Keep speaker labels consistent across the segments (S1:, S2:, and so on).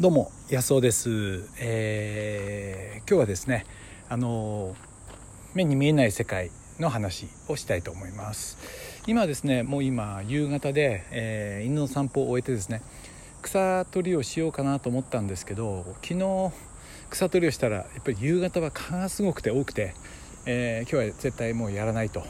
S1: どうも安尾です、えー、今日はですねあの目に見えない世界の話をしたいと思います。今ですねもう今夕方で、えー、犬の散歩を終えてですね草取りをしようかなと思ったんですけど昨日草取りをしたらやっぱり夕方は蚊がすごくて多くて、えー、今日は絶対もうやらないと、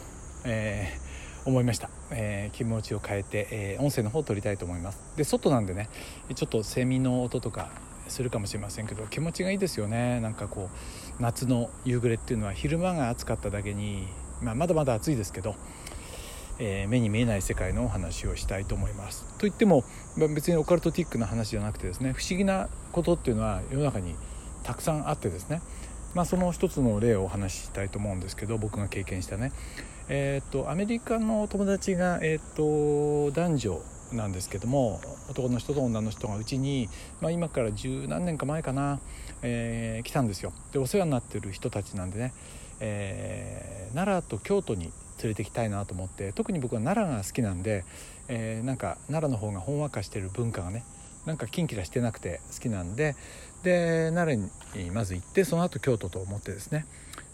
S1: えー思いました、えー、気持ちを変えて、えー、音声の方を撮りたいと思います。で外なんでねちょっとセミの音とかするかもしれませんけど気持ちがいいですよね。なんかこう夏の夕暮れっていうのは昼間が暑かっただけに、まあ、まだまだ暑いですけど、えー、目に見えない世界のお話をしたいと思います。といっても別にオカルトティックな話じゃなくてですね不思議なことっていうのは世の中にたくさんあってですねまあ、その一つの例をお話ししたいと思うんですけど僕が経験したね、えーと、アメリカの友達が、えーと、男女なんですけども男の人と女の人がうちに、まあ、今から十何年か前かな、えー、来たんですよ。でお世話になってる人たちなんでね、えー、奈良と京都に連れてきたいなと思って特に僕は奈良が好きなんで、えー、なんか奈良の方がほんわかしてる文化がねなんかキンキラしてなくて好きなんでで奈良にまず行ってその後京都と思ってですね。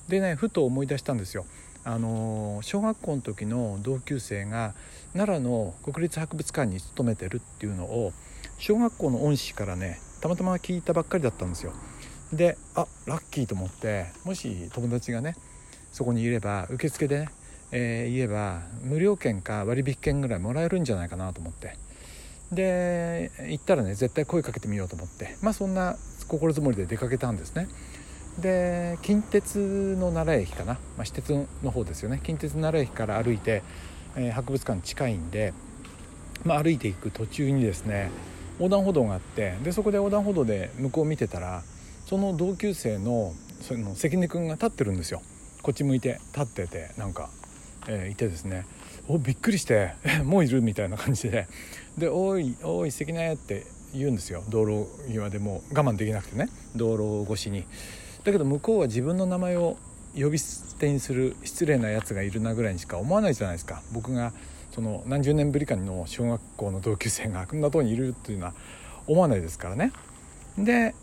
S1: でねふと思い出したんですよ。あの小学校の時の同級生が奈良の国立博物館に勤めてるっていうのを小学校の恩師からねたまたま聞いたばっかりだったんですよ。であラッキーと思ってもし友達がねそこにいれば受付でね、えー、言えば無料券か割引券ぐらいもらえるんじゃないかなと思って。で行ったらね絶対声かけてみようと思って。まあそんな心づもりで出かけたんですね。で近鉄の奈良駅かな、まあ、私鉄の方ですよね。近鉄奈良駅から歩いて、えー、博物館近いんで、まあ、歩いていく途中にですね横断歩道があってでそこで横断歩道で向こう見てたらその同級生のその関根君が立ってるんですよ。こっち向いて立っててなんか、えー、いてですね。おびっくりして「もういる?」みたいな感じで「でおいおい関根」って言うんですよ。道路際でも我慢できなくてね。道路越しに。だけど向こうは自分の名前を呼び捨てにする失礼なやつがいるなぐらいにしか思わないじゃないですか。僕がその何十年ぶりかの小学校の同級生がこんなとこにいるっていうのは思わないですからね。で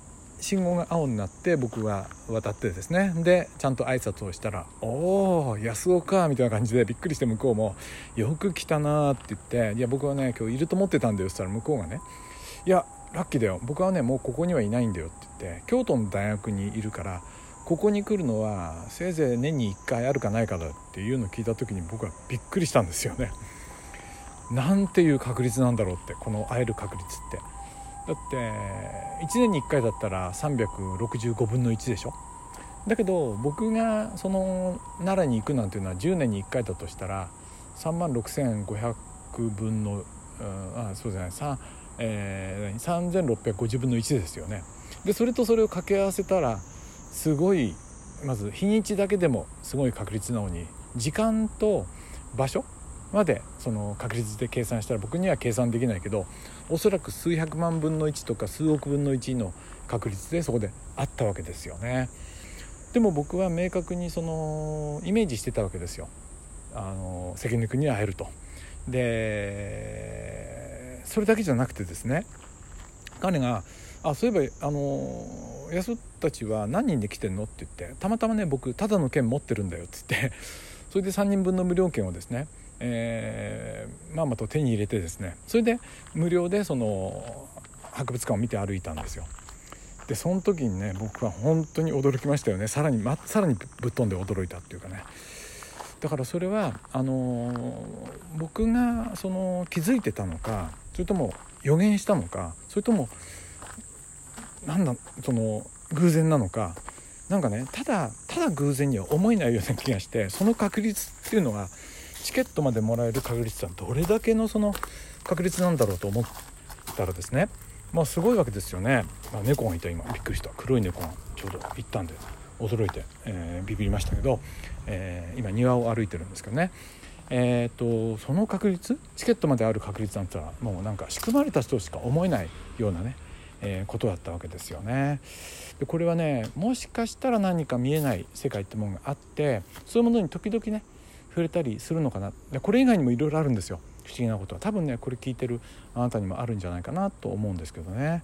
S1: 信号が青になって僕が渡ってですねでちゃんと挨拶をしたら「おお安尾か」みたいな感じでびっくりして向こうも「よく来たな」って言って「いや僕はね今日いると思ってたんだよ」っつったら向こうがね「いやラッキーだよ僕はねもうここにはいないんだよ」って言って京都の大学にいるからここに来るのはせいぜい年に1回あるかないかだっていうのを聞いた時に僕はびっくりしたんですよね。なんていう確率なんだろうってこの会える確率って。だって1年に1回だったら365分の1でしょ？だけど僕がその奈良に行くなんていうのは10年に1回だとしたら3万6500分の、うん、あそうじゃない3、えー、3650分の1ですよね。でそれとそれを掛け合わせたらすごいまず日にちだけでもすごい確率なのに時間と場所までその確率で計算したら僕には計算できないけどおそらく数百万分の1とか数億分の1の確率でそこであったわけですよね。でも僕は明確にそのイメージしてたわけですよ。あの関根君に会えると。でそれだけじゃなくてですね彼が「あそういえばあの安たちは何人で来てんの?」って言って「たまたまね僕ただの券持ってるんだよ」って言ってそれで3人分の無料券をですねえー、まあまと手に入れてですねそれで無料でその博物館を見て歩いたんですよ。でその時にね僕は本当に驚きましたよねさらに、ま、さらにぶっ飛んで驚いたっていうかねだからそれはあのー、僕がその気づいてたのかそれとも予言したのかそれともなんだその偶然なのかなんかねただただ偶然には思えないような気がしてその確率っていうのがチケットまでもらえる確率はどれだけのその確率なんだろうと思ったらですねまあすごいわけですよね、まあ、猫がいた今びっくりした。黒い猫がちょうど行ったんで驚いて、えー、ビビりましたけど、えー、今庭を歩いてるんですけどね。えーと、その確率チケットまである確率なんてのはもうなんか仕組まれた人しか思えないようなね、えー、ことだったわけですよね。でこれはねもしかしたら何か見えない世界ってものがあってそういうものに時々ね触れたりするのかな。でこれ以外にもいろいろあるんですよ。不思議なことは。多分ねこれ聞いてるあなたにもあるんじゃないかなと思うんですけどね。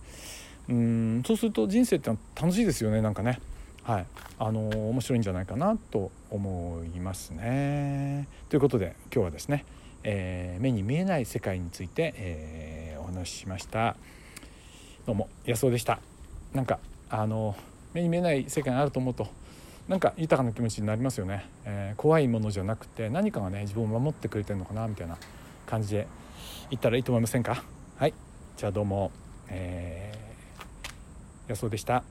S1: うんそうすると人生ってのは楽しいですよねなんかね。はい。あの面白いんじゃないかなと思いますね。ということで今日はですね、えー、目に見えない世界について、えー、お話ししました。どうも安尾でした。なんかあの目に見えない世界があると思うとなんか豊かな気持ちになりますよね、えー、怖いものじゃなくて何かがね自分を守ってくれてるのかなみたいな感じで言ったらいいと思いませんか？はい。じゃあどうも、えー、安尾でした。